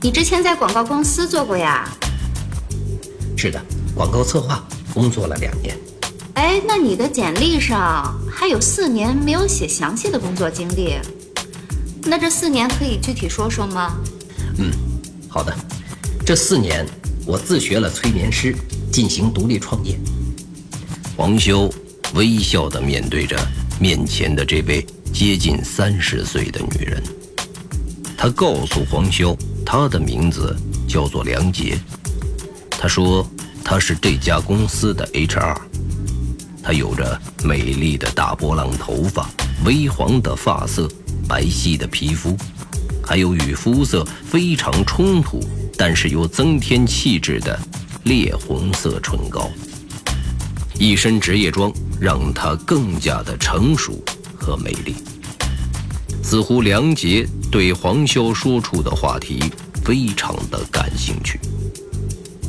你之前在广告公司做过呀？是的，广告策划工作了两年。哎，那你的简历上还有四年没有写详细的工作经历，那这四年可以具体说说吗？嗯，好的。这四年我自学了催眠师，进行独立创业。黄修微笑地面对着面前的这位接近三十岁的女人，他告诉黄修，他的名字叫做梁杰。他说他是这家公司的 HR。他有着美丽的大波浪头发、微黄的发色、白皙的皮肤，还有与肤色非常冲突，但是又增添气质的烈红色唇膏。一身职业装让他更加的成熟和美丽。似乎梁杰对黄修说出的话题非常的感兴趣。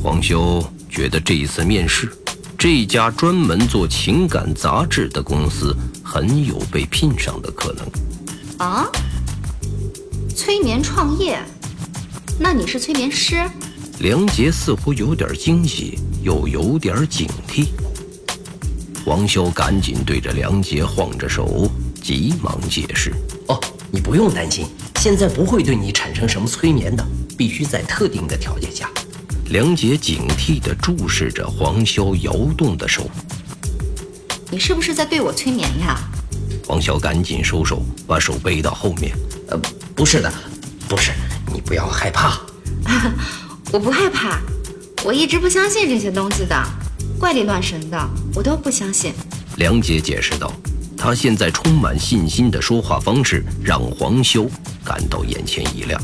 黄修觉得这一次面试，这家专门做情感杂志的公司很有被聘上的可能。啊？催眠创业？那你是催眠师？梁杰似乎有点惊喜，又有点警惕。黄修赶紧对着梁杰晃着手，急忙解释：“哦，你不用担心，现在不会对你产生什么催眠的，必须在特定的条件下。”梁杰警惕地注视着黄潇摇动的手：“你是不是在对我催眠呀？”黄潇赶紧收手，把手背到后面：“呃，不是的，不是，你不要害怕。我不害怕，我一直不相信这些东西的。”怪力乱神的，我都不相信。梁杰解释道：“他现在充满信心的说话方式，让黄修感到眼前一亮。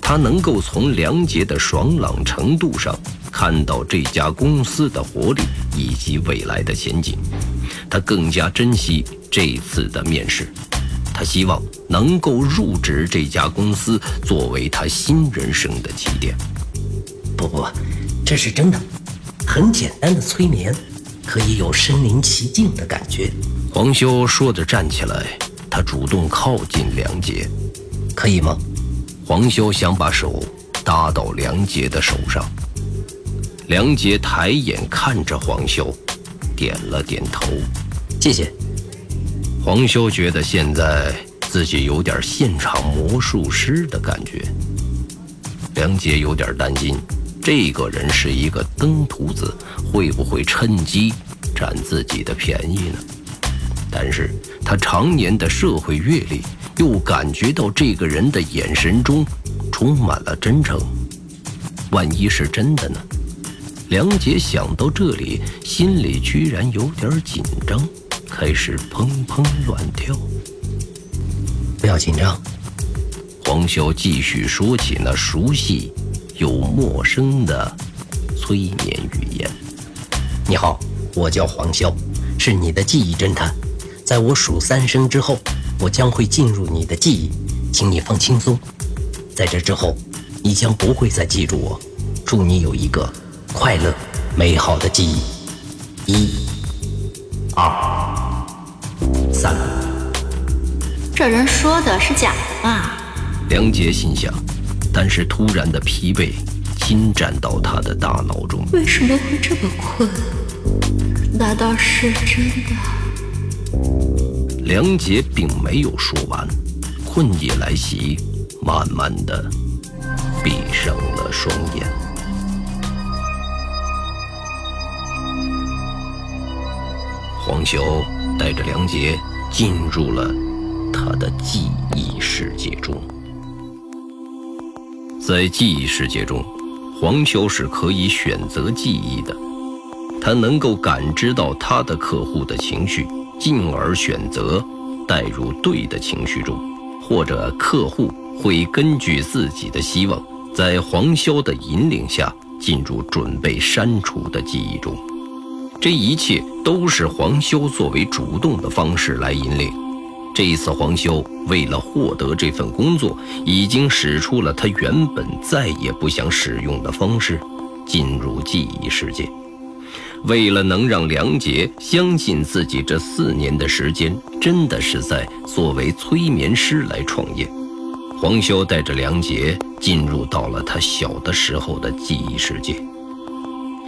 他能够从梁杰的爽朗程度上看到这家公司的活力以及未来的前景。他更加珍惜这次的面试，他希望能够入职这家公司，作为他新人生的起点。不不，这是真的。”很简单的催眠，可以有身临其境的感觉。黄修说着站起来，他主动靠近梁杰，可以吗？黄修想把手搭到梁杰的手上。梁杰抬眼看着黄修，点了点头，谢谢。黄修觉得现在自己有点现场魔术师的感觉。梁杰有点担心。这个人是一个登徒子，会不会趁机占自己的便宜呢？但是他常年的社会阅历，又感觉到这个人的眼神中充满了真诚。万一是真的呢？梁杰想到这里，心里居然有点紧张，开始砰砰乱跳。不要紧张，黄潇继续说起那熟悉。又陌生的催眠语言。你好，我叫黄潇，是你的记忆侦探。在我数三声之后，我将会进入你的记忆，请你放轻松。在这之后，你将不会再记住我。祝你有一个快乐、美好的记忆。一、二、三。这人说的是假的吧？梁杰心想。但是突然的疲惫侵占到他的大脑中。为什么会这么困？难道是真的？梁杰并没有说完，困意来袭，慢慢的闭上了双眼。黄潇带着梁杰进入了他的记忆世界中。在记忆世界中，黄潇是可以选择记忆的。他能够感知到他的客户的情绪，进而选择带入对的情绪中，或者客户会根据自己的希望，在黄潇的引领下进入准备删除的记忆中。这一切都是黄修作为主动的方式来引领。这一次，黄修为了获得这份工作，已经使出了他原本再也不想使用的方式，进入记忆世界。为了能让梁杰相信自己这四年的时间真的是在作为催眠师来创业，黄潇带着梁杰进入到了他小的时候的记忆世界。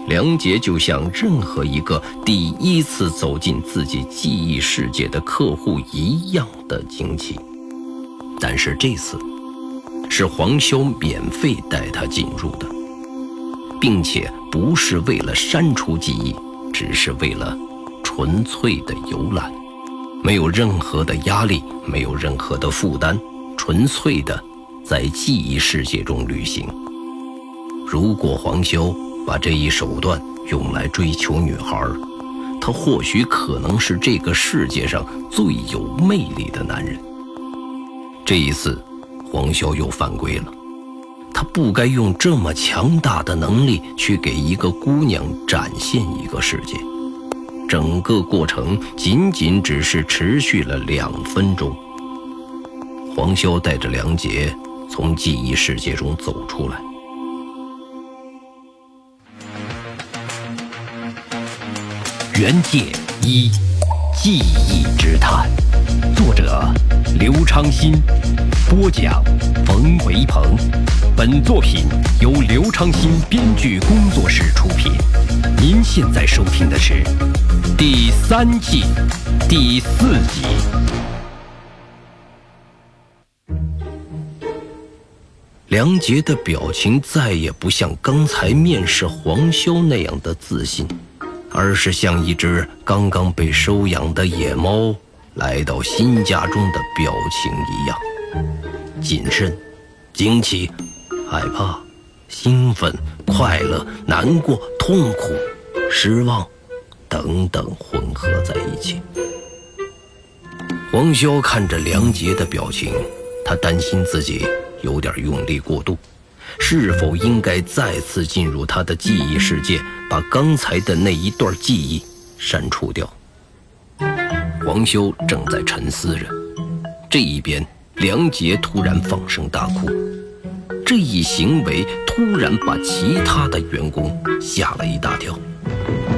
梁杰就像任何一个第一次走进自己记忆世界的客户一样的惊奇，但是这次是黄潇免费带他进入的，并且不是为了删除记忆，只是为了纯粹的游览，没有任何的压力，没有任何的负担。纯粹的在记忆世界中旅行。如果黄修把这一手段用来追求女孩，他或许可能是这个世界上最有魅力的男人。这一次，黄潇又犯规了。他不该用这么强大的能力去给一个姑娘展现一个世界。整个过程仅仅只是持续了两分钟。黄潇带着梁杰从记忆世界中走出来。原界一记忆之谈，作者刘昌新，播讲冯维鹏。本作品由刘昌新编剧工作室出品。您现在收听的是第三季第四集。梁杰的表情再也不像刚才面试黄潇那样的自信，而是像一只刚刚被收养的野猫来到新家中的表情一样，谨慎、惊奇、害怕、兴奋、快乐、难过、痛苦、失望，等等混合在一起。黄潇看着梁杰的表情，他担心自己。有点用力过度，是否应该再次进入他的记忆世界，把刚才的那一段记忆删除掉？黄修正在沉思着，这一边，梁杰突然放声大哭，这一行为突然把其他的员工吓了一大跳。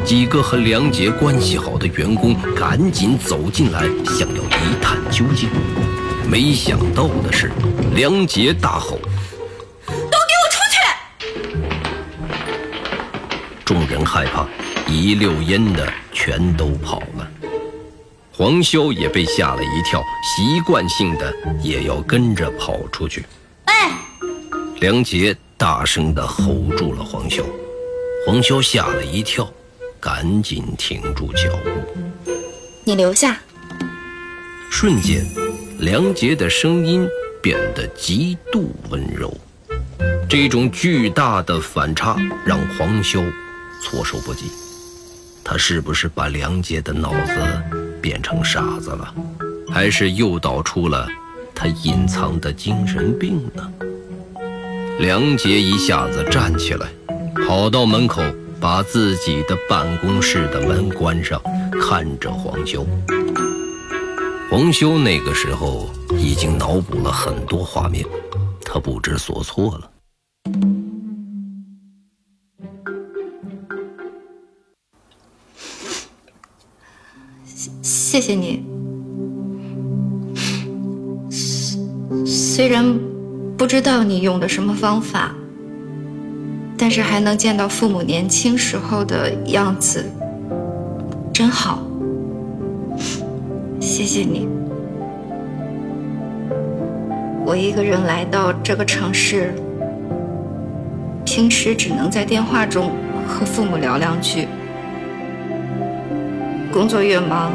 几个和梁杰关系好的员工赶紧走进来，想要一探究竟。没想到的是，梁杰大吼：“众人害怕，一溜烟的全都跑了。黄潇也被吓了一跳，习惯性的也要跟着跑出去。哎！梁杰大声的吼住了黄潇，黄潇吓了一跳，赶紧停住脚步：“你留下。”瞬间。梁杰的声音变得极度温柔，这种巨大的反差让黄修措手不及。他是不是把梁杰的脑子变成傻子了，还是诱导出了他隐藏的精神病呢？梁杰一下子站起来，跑到门口，把自己的办公室的门关上，看着黄修。黄修那个时候已经脑补了很多画面，他不知所措了。谢谢你，虽然不知道你用的什么方法，但是还能见到父母年轻时候的样子，真好。谢谢你。我一个人来到这个城市，平时只能在电话中和父母聊两句。工作越忙，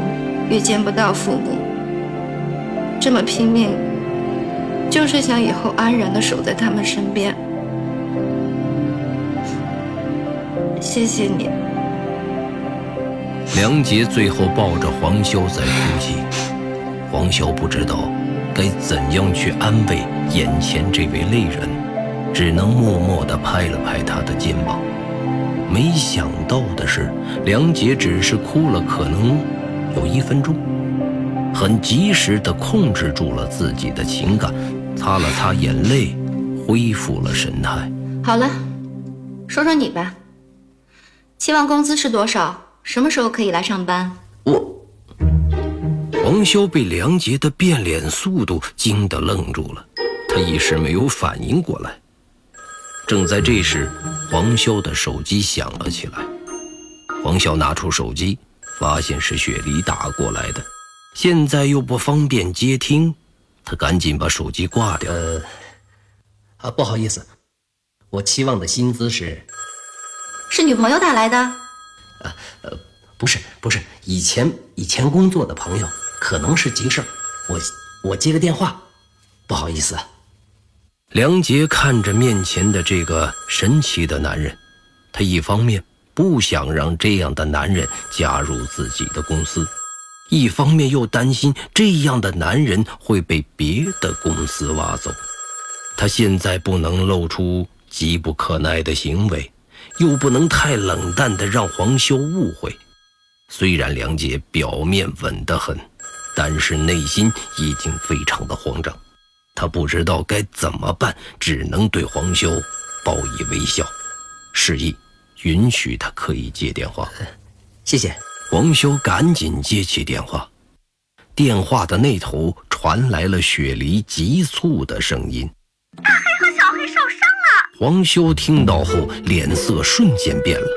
越见不到父母。这么拼命，就是想以后安然的守在他们身边。谢谢你。梁杰最后抱着黄潇在哭泣，黄潇不知道该怎样去安慰眼前这位泪人，只能默默地拍了拍他的肩膀。没想到的是，梁杰只是哭了可能有一分钟，很及时地控制住了自己的情感，擦了擦眼泪，恢复了神态。好了，说说你吧，期望工资是多少？什么时候可以来上班？我黄潇被梁杰的变脸速度惊得愣住了，他他一时没有反应过来。正在这时，黄潇的手机响了起来。黄潇拿出手机，发现是雪梨打过来的，现在又不方便接听，他赶紧把手机挂掉。呃，啊，不好意思，我期望的薪资是，是女朋友打来的。啊呃，不是，不是，以前以前工作的朋友，可能是急事儿，我我接个电话，不好意思。梁杰看着面前的这个神奇的男人，他一方面不想让这样的男人加入自己的公司，一方面又担心这样的男人会被别的公司挖走。他现在不能露出急不可耐的行为，又不能太冷淡的让黄修误会。虽然梁杰表面稳得很，但是内心已经非常的慌张。他不知道该怎么办，只能对黄修报以微笑，示意允许他可以接电话。谢谢。黄修赶紧接起电话，电话的那头传来了雪梨急促的声音：“大黑和小黑受伤了。”黄修听到后，脸色瞬间变了。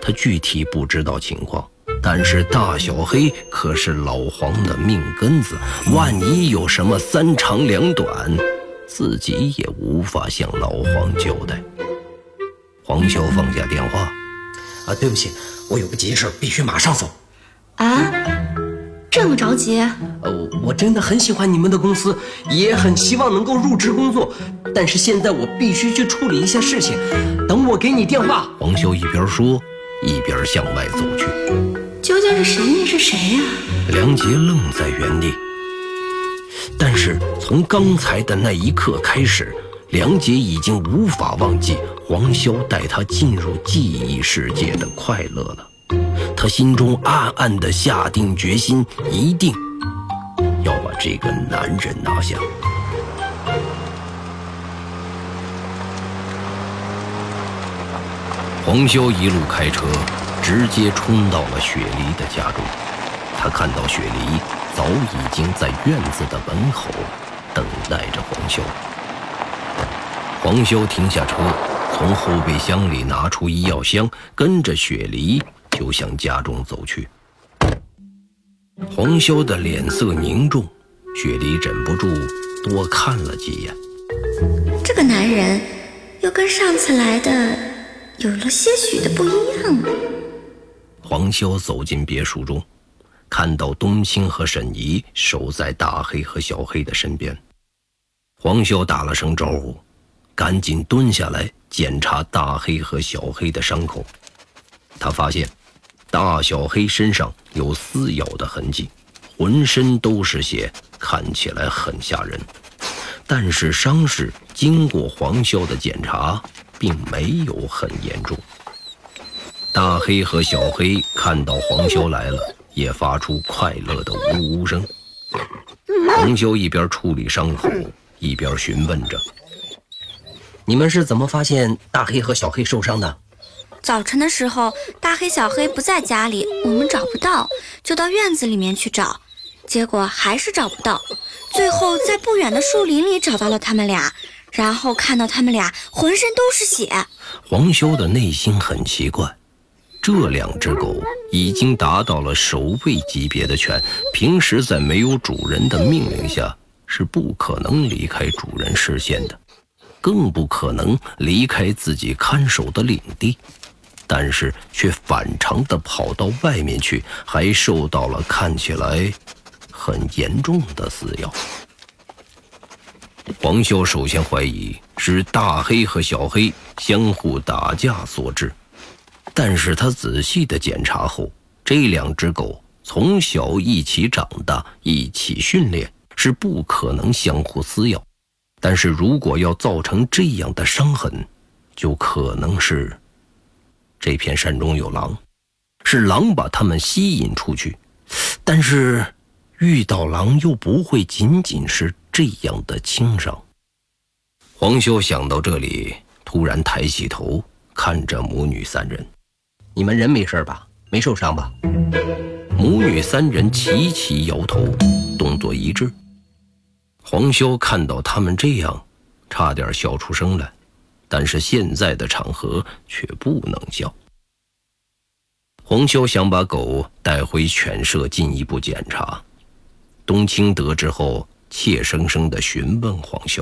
他具体不知道情况。但是大小黑可是老黄的命根子，万一有什么三长两短，自己也无法向老黄交代。黄潇放下电话，啊，对不起，我有个急事，必须马上走。啊，这么着急？呃，我真的很喜欢你们的公司，也很希望能够入职工作，但是现在我必须去处理一下事情。等我给你电话。黄潇一边说，一边向外走去。究竟是谁面是谁呀？梁杰愣在原地。但是从刚才的那一刻开始，梁杰已经无法忘记黄潇带他进入记忆世界的快乐了。他心中暗暗的下定决心，一定要把这个男人拿下。黄潇一路开车。直接冲到了雪梨的家中，他看到雪梨早已经在院子的门口等待着黄潇。黄潇停下车，从后备箱里拿出医药箱，跟着雪梨就向家中走去。黄潇的脸色凝重，雪梨忍不住多看了几眼。这个男人又跟上次来的有了些许的不一样了。黄潇走进别墅中，看到冬青和沈怡守在大黑和小黑的身边。黄潇打了声招呼，赶紧蹲下来检查大黑和小黑的伤口。他发现，大小黑身上有撕咬的痕迹，浑身都是血，看起来很吓人。但是伤势经过黄潇的检查，并没有很严重。大黑和小黑看到黄潇来了，也发出快乐的呜呜声。黄潇一边处理伤口，一边询问着：“你们是怎么发现大黑和小黑受伤的？”早晨的时候，大黑、小黑不在家里，我们找不到，就到院子里面去找，结果还是找不到。最后在不远的树林里找到了他们俩，然后看到他们俩浑身都是血。黄修的内心很奇怪。这两只狗已经达到了守卫级别的犬，平时在没有主人的命令下是不可能离开主人视线的，更不可能离开自己看守的领地，但是却反常的跑到外面去，还受到了看起来很严重的撕咬。黄潇首先怀疑是大黑和小黑相互打架所致。但是他仔细的检查后，这两只狗从小一起长大，一起训练，是不可能相互撕咬。但是如果要造成这样的伤痕，就可能是这片山中有狼，是狼把他们吸引出去。但是遇到狼又不会仅仅是这样的轻伤。黄修想到这里，突然抬起头看着母女三人。你们人没事吧？没受伤吧？母女三人齐齐摇头，动作一致。黄潇看到他们这样，差点笑出声来，但是现在的场合却不能笑。黄潇想把狗带回犬舍进一步检查。冬青得知后，怯生生地询问黄潇：“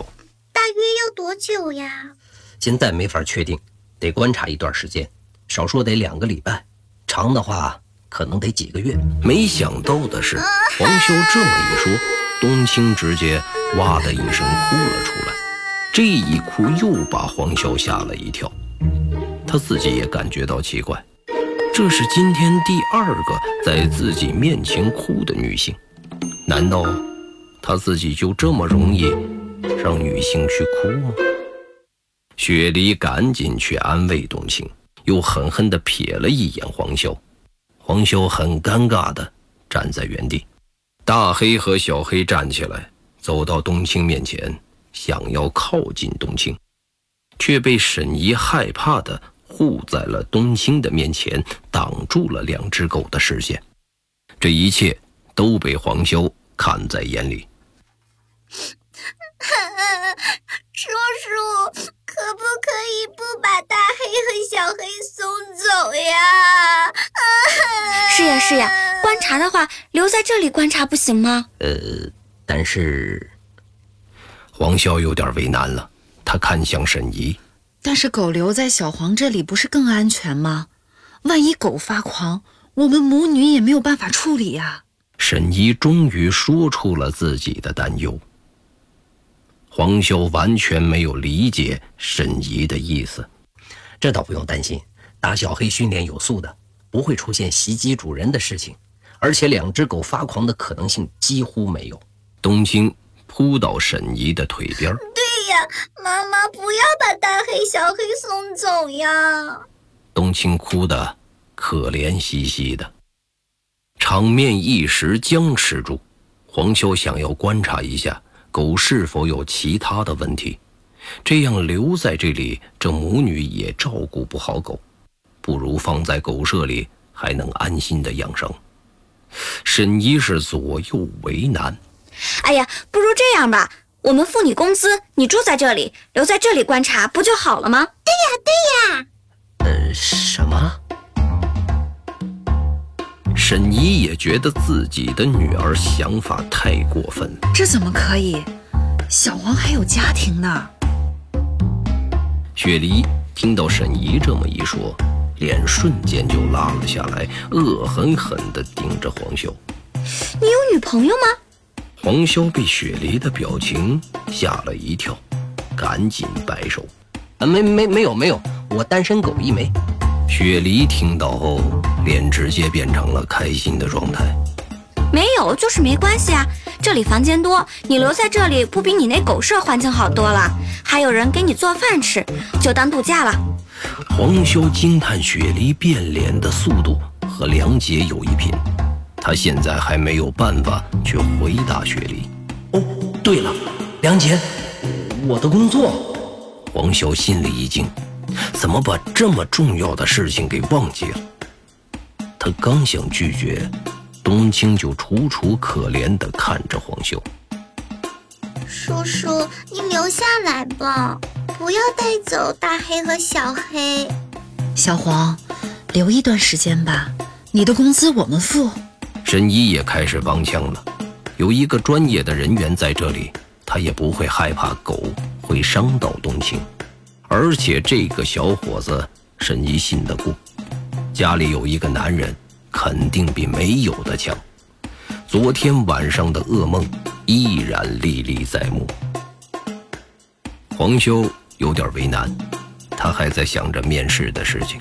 大约要多久呀？”现在没法确定，得观察一段时间，少说得两个礼拜，长的话可能得几个月。没想到的是，黄潇这么一说，冬青直接哇的一声哭了出来。这一哭又把黄潇吓了一跳，他自己也感觉到奇怪，这是今天第二个在自己面前哭的女性，难道他自己就这么容易让女性去哭吗？雪梨赶紧去安慰冬青，又狠狠地瞥了一眼黄潇。黄潇很尴尬地站在原地。大黑和小黑站起来，走到冬青面前，想要靠近冬青，却被沈怡害怕的护在了冬青的面前，挡住了两只狗的视线。这一切都被黄潇看在眼里。叔叔。可不可以不把大黑和小黑送走呀？是呀是呀，观察的话留在这里观察不行吗？呃，但是黄潇有点为难了，他看向沈怡。但是狗留在小黄这里不是更安全吗？万一狗发狂，我们母女也没有办法处理呀。沈怡终于说出了自己的担忧。黄潇完全没有理解沈怡的意思，这倒不用担心，打小黑训练有素的，不会出现袭击主人的事情，而且两只狗发狂的可能性几乎没有。冬青扑到沈怡的腿边对呀，妈妈不要把大黑、小黑送走呀！冬青哭得可怜兮兮的，场面一时僵持住。黄秋想要观察一下。狗是否有其他的问题？这样留在这里，这母女也照顾不好狗，不如放在狗舍里，还能安心的养生。沈一是左右为难。哎呀，不如这样吧，我们付你工资，你住在这里，留在这里观察，不就好了吗？对呀，对呀。呃，什么？沈怡也觉得自己的女儿想法太过分，这怎么可以？小黄还有家庭呢。雪梨听到沈怡这么一说，脸瞬间就拉了下来，恶狠狠地盯着黄潇：“你有女朋友吗？”黄潇被雪梨的表情吓了一跳，赶紧摆手：“啊，没没没有没有，我单身狗一枚。”雪梨听到后，脸直接变成了开心的状态。没有，就是没关系啊。这里房间多，你留在这里不比你那狗舍环境好多了？还有人给你做饭吃，就当度假了。黄潇惊叹雪梨变脸的速度和梁杰有一拼，他现在还没有办法去回答雪梨。哦，对了，梁杰，我的工作。黄潇心里一惊。怎么把这么重要的事情给忘记了？他刚想拒绝，冬青就楚楚可怜地看着黄潇。叔叔，你留下来吧，不要带走大黑和小黑。小黄，留一段时间吧，你的工资我们付。沈一也开始帮腔了，有一个专业的人员在这里，他也不会害怕狗会伤到冬青。而且这个小伙子沈一信得过，家里有一个男人，肯定比没有的强。昨天晚上的噩梦依然历历在目。黄修有点为难，他还在想着面试的事情。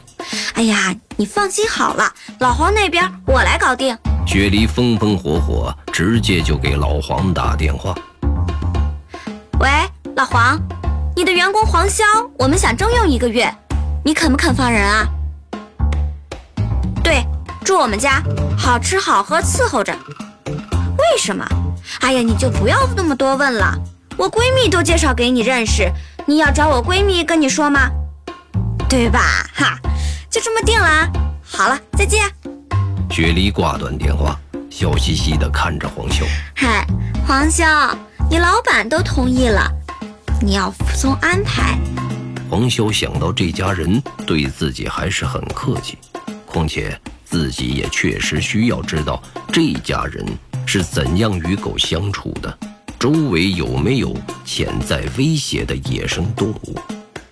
哎呀，你放心好了，老黄那边我来搞定。雪梨风风火火，直接就给老黄打电话。喂，老黄。你的员工黄潇，我们想征用一个月，你肯不肯放人啊？对，住我们家，好吃好喝伺候着。为什么？哎呀，你就不要那么多问了。我闺蜜都介绍给你认识，你要找我闺蜜跟你说吗？对吧？哈，就这么定了。啊。好了，再见。雪梨挂断电话，笑嘻嘻地看着黄潇。嗨，黄潇，你老板都同意了。你要服从安排。黄潇想到这家人对自己还是很客气，况且自己也确实需要知道这家人是怎样与狗相处的，周围有没有潜在威胁的野生动物。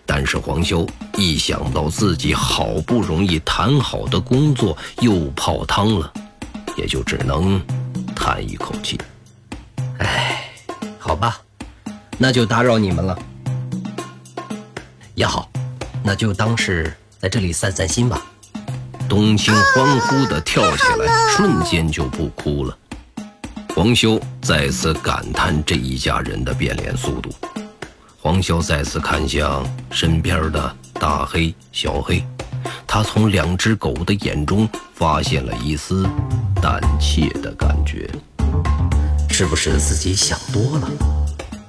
但是黄潇一想到自己好不容易谈好的工作又泡汤了，也就只能叹一口气。唉，好吧，那就打扰你们了。也好，那就当是在这里散散心吧。冬青欢呼地跳起来，瞬间就不哭了。黄修再次感叹这一家人的变脸速度。黄修再次看向身边的大黑、小黑，他从两只狗的眼中发现了一丝胆怯的感觉。是不是自己想多了？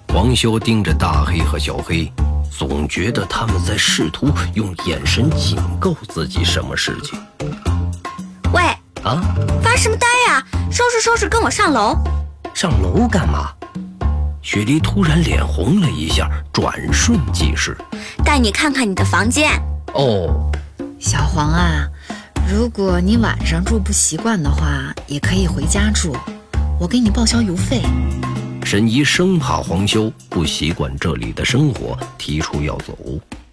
黄修盯着大黑和小黑。总觉得他们在试图用眼神警告自己什么事情。喂，啊，发什么呆呀？收拾，跟我上楼。上楼干嘛？雪梨突然脸红了一下，转瞬即逝。带你看看你的房间。哦，小黄啊，如果你晚上住不习惯的话，也可以回家住，我给你报销邮费。沈怡生怕黄修不习惯这里的生活，提出要走。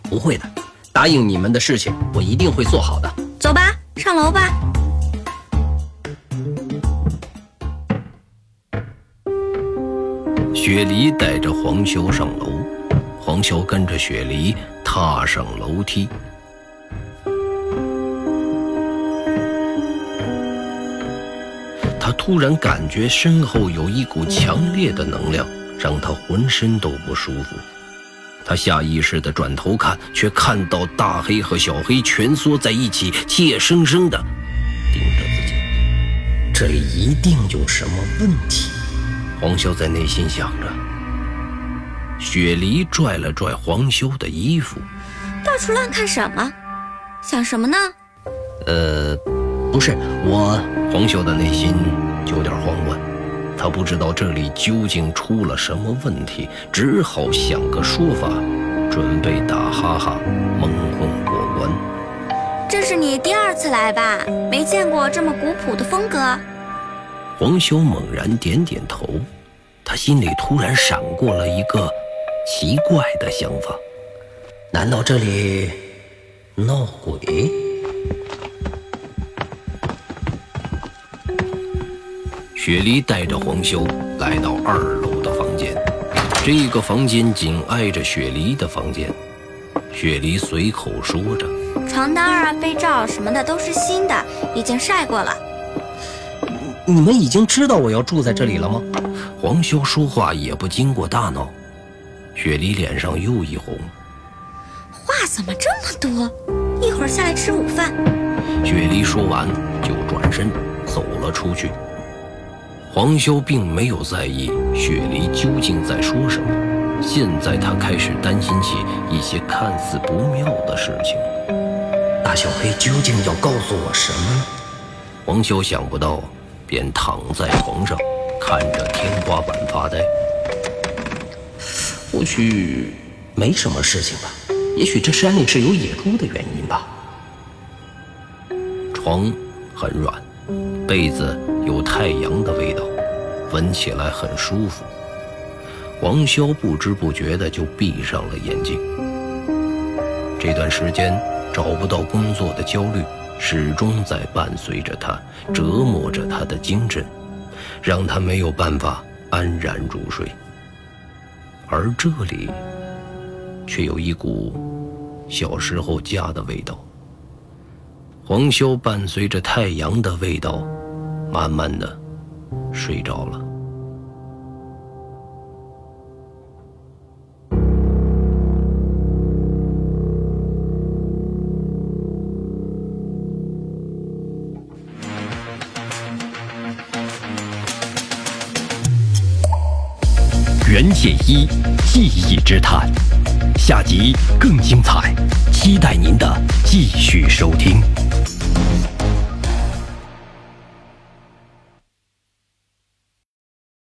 不会的，答应你们的事情，我一定会做好的。走吧，上楼吧。雪梨带着黄修上楼，黄修跟着雪梨踏上楼梯。他突然感觉身后有一股强烈的能量，让他浑身都不舒服。他下意识地转头看，却看到大黑和小黑蜷缩在一起，怯生生地盯着自己。这里一定有什么问题。黄修在内心想着。雪梨拽了拽黄修的衣服，到处乱看什么？想什么呢？呃。不是我，黄修的内心有点慌乱，他不知道这里究竟出了什么问题，只好想个说法，准备打哈哈蒙混过关。这是你第二次来吧？没见过这么古朴的风格。黄修猛然点点头，他心里突然闪过了一个奇怪的想法：难道这里闹鬼？雪梨带着黄修来到二楼的房间，这个房间紧挨着雪梨的房间。雪梨随口说着：“床单啊、被罩什么的都是新的，已经晒过了。”你们已经知道我要住在这里了吗？黄修说话也不经过大脑。雪梨脸上又一红，话怎么这么多？一会儿下来吃午饭。雪梨说完就转身走了出去。黄修并没有在意雪梨究竟在说什么，现在他开始担心起一些看似不妙的事情。大小黑究竟要告诉我什么呢？黄修想不到，便躺在床上，看着天花板发呆。或许没什么事情吧，也许这山里是有野猪的原因吧。床很软，被子。有太阳的味道，闻起来很舒服。王潇不知不觉的就闭上了眼睛。这段时间找不到工作的焦虑始终在伴随着他，折磨着他的精神，让他没有办法安然入睡。而这里，却有一股小时候家的味道。黄潇伴随着太阳的味道。慢慢的睡着了。集更精彩，期待您的继续收听。